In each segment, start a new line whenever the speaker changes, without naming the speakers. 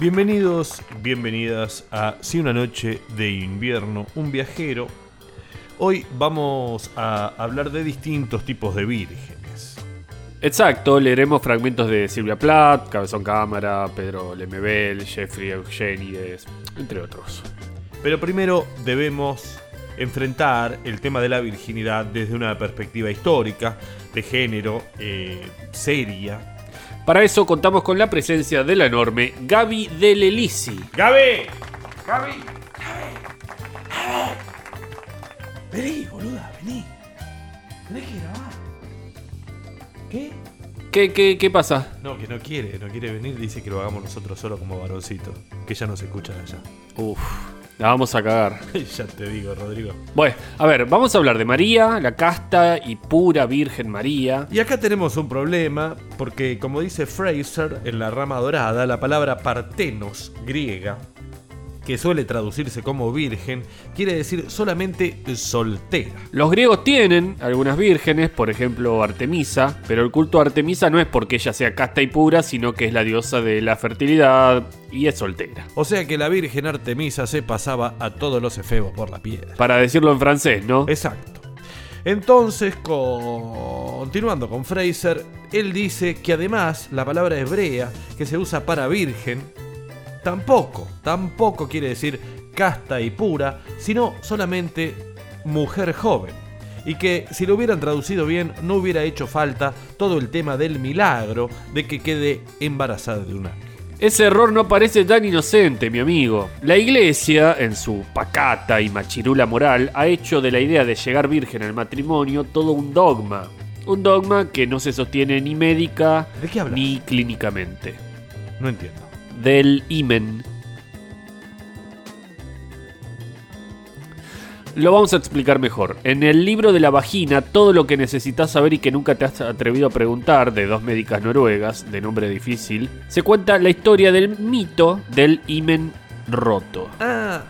Bienvenidos, bienvenidas a Si una noche de invierno, un viajero. Hoy vamos a hablar de distintos tipos de vírgenes.
Exacto, leeremos fragmentos de Silvia Plath, Cabezón Cámara, Pedro Lemebel, Jeffrey Eugenides, entre otros.
Pero primero debemos enfrentar el tema de la virginidad desde una perspectiva histórica, de género, eh, seria,
Para eso contamos con la presencia de la enorme Gaby de Lelisi.
¡Gaby! ¡Gaby! Vení, boluda, vení. Tenés que grabar. ¿Qué?
¿Qué, qué, qué pasa?
No, que no quiere, no quiere venir, dice que lo hagamos nosotros solo como varoncito, que ya no se escucha allá.
Uf, la vamos a cagar.
ya te digo, Rodrigo.
Bueno, a ver, vamos a hablar de María, la casta y pura Virgen María.
Y acá tenemos un problema, porque como dice Fraser en la rama dorada, la palabra partenos griega, que suele traducirse como virgen, quiere decir solamente soltera.
Los griegos tienen algunas vírgenes, por ejemplo Artemisa, pero el culto a Artemisa no es porque ella sea casta y pura, sino que es la diosa de la fertilidad y es soltera.
O sea que la Virgen Artemisa se pasaba a todos los efebos por la piedra.
Para decirlo en francés, ¿no?
Exacto. Entonces, continuando con Fraser, él dice que además la palabra hebrea que se usa para virgen tampoco, tampoco quiere decir casta y pura, sino solamente mujer joven. Y que si lo hubieran traducido bien no hubiera hecho falta todo el tema del milagro de que quede embarazada de un ángel.
Ese error no parece tan inocente, mi amigo. La iglesia, en su pacata y machirula moral, ha hecho de la idea de llegar virgen al matrimonio todo un dogma. Un dogma que no se sostiene ni médica ni clínicamente.
No entiendo.
Del imen. Lo vamos a explicar mejor. En el libro de la vagina, todo lo que necesitas saber y que nunca te has atrevido a preguntar, de dos médicas noruegas, de nombre difícil, se cuenta la historia del mito del imen roto.
Ah,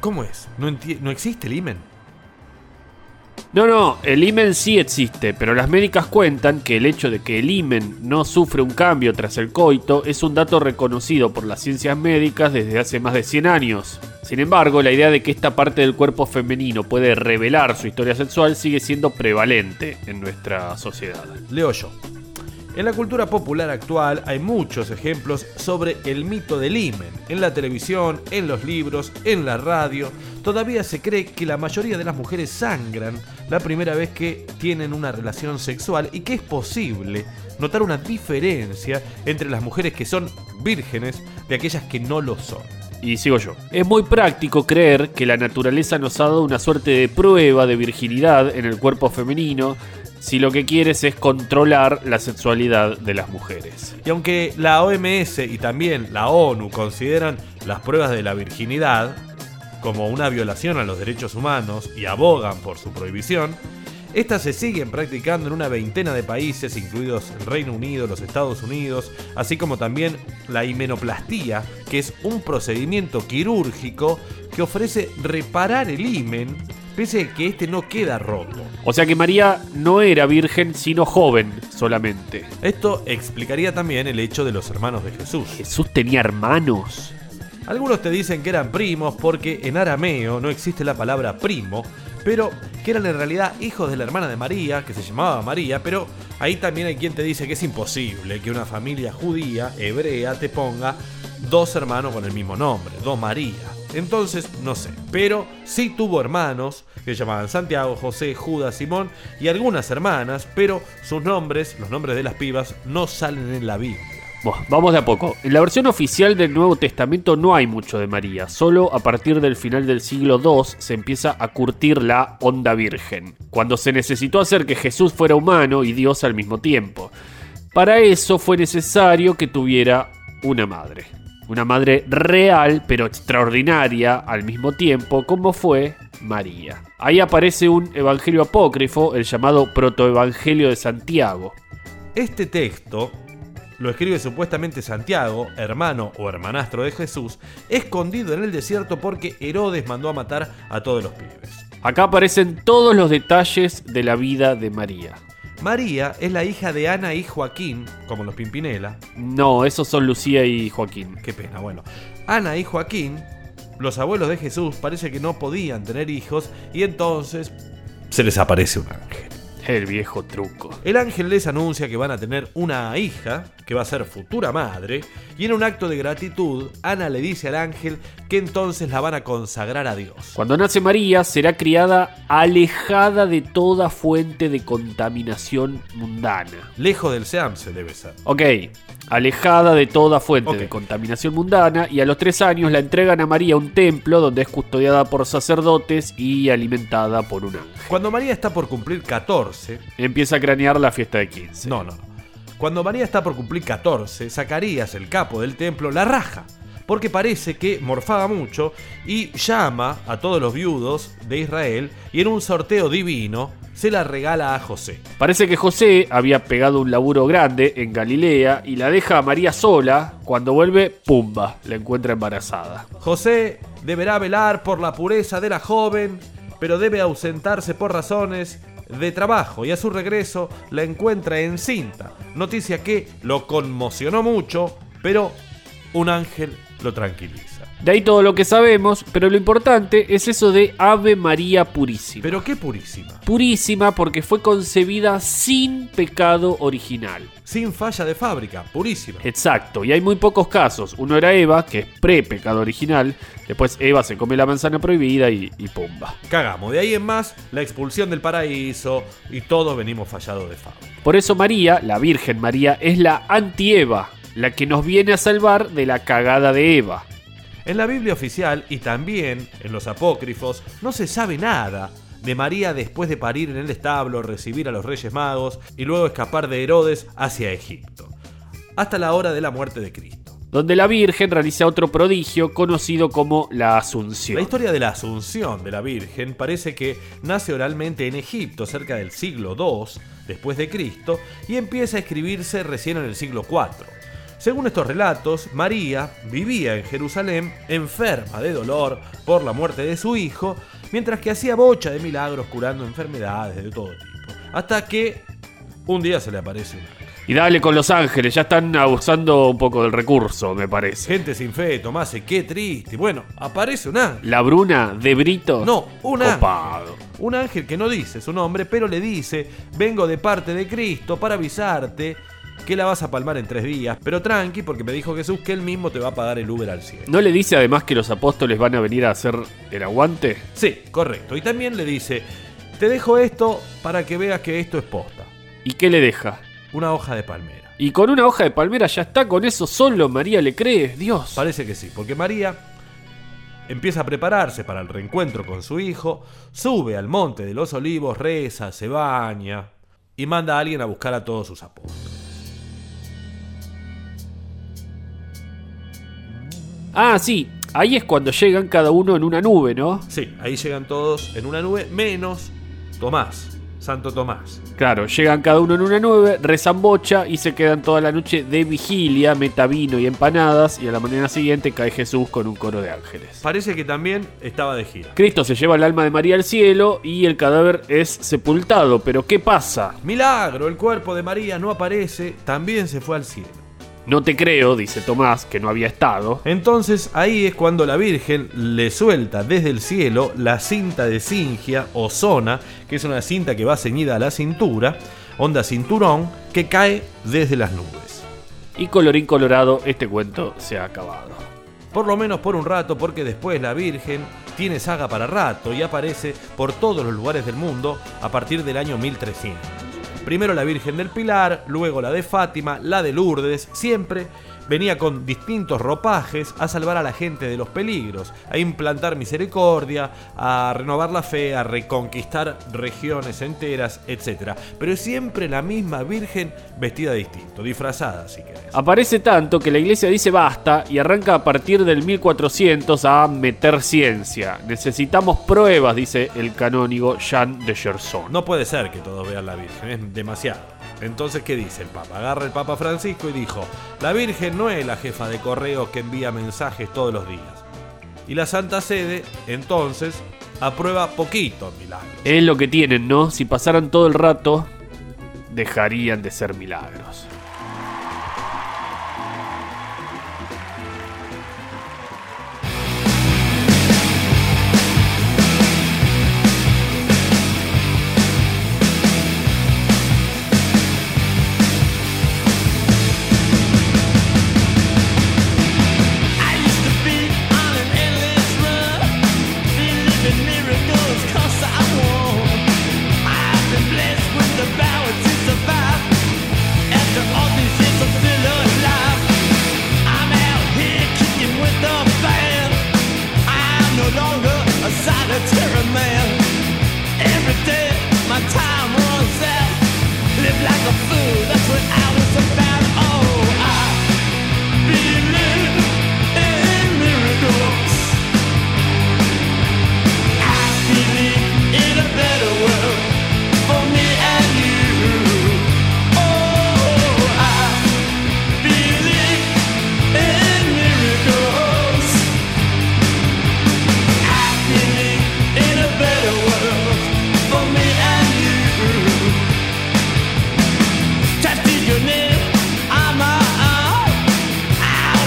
¿cómo es? No, no existe el imen.
No, no, el imen sí existe, pero las médicas cuentan que el hecho de que el imen no sufre un cambio tras el coito es un dato reconocido por las ciencias médicas desde hace más de 100 años. Sin embargo, la idea de que esta parte del cuerpo femenino puede revelar su historia sexual sigue siendo prevalente en nuestra sociedad.
Leo yo. En la cultura popular actual hay muchos ejemplos sobre el mito del himen. En la televisión, en los libros, en la radio. Todavía se cree que la mayoría de las mujeres sangran la primera vez que tienen una relación sexual y que es posible notar una diferencia entre las mujeres que son vírgenes de aquellas que no lo son.
Y sigo yo. Es muy práctico creer que la naturaleza nos ha dado una suerte de prueba de virginidad en el cuerpo femenino si lo que quieres es controlar la sexualidad de las mujeres.
Y aunque la OMS y también la ONU consideran las pruebas de la virginidad como una violación a los derechos humanos y abogan por su prohibición, estas se siguen practicando en una veintena de países, incluidos el Reino Unido, los Estados Unidos, así como también la himenoplastía, que es un procedimiento quirúrgico que ofrece reparar el himen, a que este no queda roto.
O sea que María no era virgen, sino joven solamente.
Esto explicaría también el hecho de los hermanos de Jesús.
Jesús tenía hermanos.
Algunos te dicen que eran primos porque en arameo no existe la palabra primo, pero que eran en realidad hijos de la hermana de María, que se llamaba María, pero ahí también hay quien te dice que es imposible que una familia judía, hebrea, te ponga dos hermanos con el mismo nombre, dos María. Entonces, no sé, pero sí tuvo hermanos que se llamaban Santiago, José, Judas, Simón y algunas hermanas, pero sus nombres, los nombres de las pibas, no salen en la Biblia.
Vamos de a poco. En la versión oficial del Nuevo Testamento no hay mucho de María. Solo a partir del final del siglo II se empieza a curtir la onda virgen. Cuando se necesitó hacer que Jesús fuera humano y Dios al mismo tiempo. Para eso fue necesario que tuviera una madre. Una madre real, pero extraordinaria al mismo tiempo, como fue María. Ahí aparece un evangelio apócrifo, el llamado Protoevangelio de Santiago.
Este texto lo escribe supuestamente Santiago, hermano o hermanastro de Jesús, escondido en el desierto porque Herodes mandó a matar a todos los pibes.
Acá aparecen todos los detalles de la vida de María.
María es la hija de Ana y Joaquín, como los Pimpinela.
No, esos son Lucía y Joaquín.
Qué pena, bueno. Ana y Joaquín, los abuelos de Jesús, parece que no podían tener hijos y entonces se les aparece un ángel.
El viejo truco.
El ángel les anuncia que van a tener una hija, que va a ser futura madre, y en un acto de gratitud, Ana le dice al ángel que entonces la van a consagrar a Dios.
Cuando nace María, será criada alejada de toda fuente de contaminación mundana.
Lejos del Seamse debe ser.
Ok, alejada de toda fuente de contaminación mundana y a los tres años la entregan a María a un templo donde es custodiada por sacerdotes y alimentada por un ángel.
Cuando María está por cumplir 14,
Empieza a cranear la fiesta de 15.
no, no, no. Cuando María está por cumplir 14, Zacarías, el capo del templo, la raja. Porque parece que morfaba mucho y llama a todos los viudos de Israel y en un sorteo divino se la regala a José.
Parece que José había pegado un laburo grande en Galilea y la deja a María sola. Cuando vuelve, pumba, la encuentra embarazada.
José deberá velar por la pureza de la joven, pero debe ausentarse por razones de trabajo y a su regreso la encuentra encinta. Noticia que lo conmocionó mucho, pero un ángel lo tranquiliza.
De ahí todo lo que sabemos, pero lo importante es eso de Ave María Purísima.
Pero qué purísima.
Purísima porque fue concebida sin pecado original.
Sin falla de fábrica, purísima.
Exacto, y hay muy pocos casos. Uno era Eva, que es pre-pecado original. Después Eva se come la manzana prohibida y, y pumba.
Cagamos. De ahí en más, la expulsión del paraíso y todos venimos fallados de fábrica.
Por eso María, la Virgen María, es la anti-Eva, la que nos viene a salvar de la cagada de Eva.
En la Biblia oficial y también en los apócrifos no se sabe nada de María después de parir en el establo, recibir a los Reyes Magos y luego escapar de Herodes hacia Egipto, hasta la hora de la muerte de Cristo.
donde la Virgen realiza otro prodigio conocido como la Asunción.
La historia de la Asunción de la Virgen parece que nace oralmente en Egipto cerca del siglo II después de Cristo y empieza a escribirse recién en el siglo IV. Según estos relatos, María vivía en Jerusalén enferma de dolor por la muerte de su hijo, mientras que hacía bocha de milagros curando enfermedades de todo tipo. Hasta que un día se le aparece un ángel.
Y dale con los ángeles, ya están abusando un poco del recurso, me parece.
Gente sin fe, Tomás, qué triste. Bueno, aparece un ángel.
La Bruna de Brito.
No, un ángel. Un ángel que no dice su nombre, pero le dice, vengo de parte de Cristo para avisarte que la vas a palmar en tres días. Pero tranqui, porque me dijo Jesús que él mismo te va a pagar el Uber al cielo.
¿No le dice además que los apóstoles van a venir a hacer el aguante?
Sí, correcto. Y también le dice, te dejo esto para que veas que esto es posta.
¿Y qué le deja?
Una hoja de palmera.
Y con una hoja de palmera ya está, con eso solo María le cree, Dios.
Parece que sí, porque María empieza a prepararse para el reencuentro con su hijo, sube al monte de los olivos, reza, se baña y manda a alguien a buscar a todos sus apóstoles.
Ah, sí, ahí es cuando llegan cada uno en una nube, ¿no?
Sí, ahí llegan todos en una nube, menos Tomás, Santo Tomás.
Claro, llegan cada uno en una nube, rezan bocha y se quedan toda la noche de vigilia, metavino y empanadas, y a la mañana siguiente cae Jesús con un coro de ángeles.
Parece que también estaba de gira.
Cristo se lleva el alma de María al cielo y el cadáver es sepultado, pero ¿qué pasa?
Milagro, el cuerpo de María no aparece, también se fue al cielo.
No te creo, dice Tomás, que no había estado.
Entonces ahí es cuando la Virgen le suelta desde el cielo la cinta de cingia o zona, que es una cinta que va ceñida a la cintura, onda cinturón, que cae desde las nubes.
Y colorín colorado, este cuento se ha acabado.
Por lo menos por un rato, porque después la Virgen tiene saga para rato y aparece por todos los lugares del mundo a partir del año 1300. Primero la Virgen del Pilar, luego la de Fátima, la de Lourdes, siempre venía con distintos ropajes a salvar a la gente de los peligros, a implantar misericordia, a renovar la fe, a reconquistar regiones enteras, etc. Pero siempre la misma Virgen vestida distinto, disfrazada si querés.
Aparece tanto que la iglesia dice basta y arranca a partir del 1400 a meter ciencia. Necesitamos pruebas, dice el canónigo Jean de Gerson.
No puede ser que todos vean la Virgen, es demasiado. Entonces, ¿qué dice el Papa? Agarra el Papa Francisco y dijo, la Virgen no es la jefa de correos que envía mensajes todos los días. Y la Santa Sede, entonces, aprueba poquito milagros.
Es lo que tienen, ¿no? Si pasaran todo el rato dejarían de ser milagros.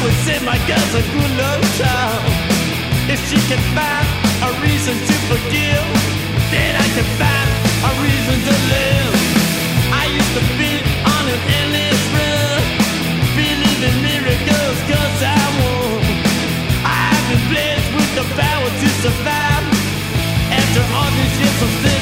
would send my girls a good love town. If she can find a reason to forgive, then I can find a reason to live. I used to be on an endless run, believe in miracles cause I won. I've been blessed with the power to survive. After all these years of sin.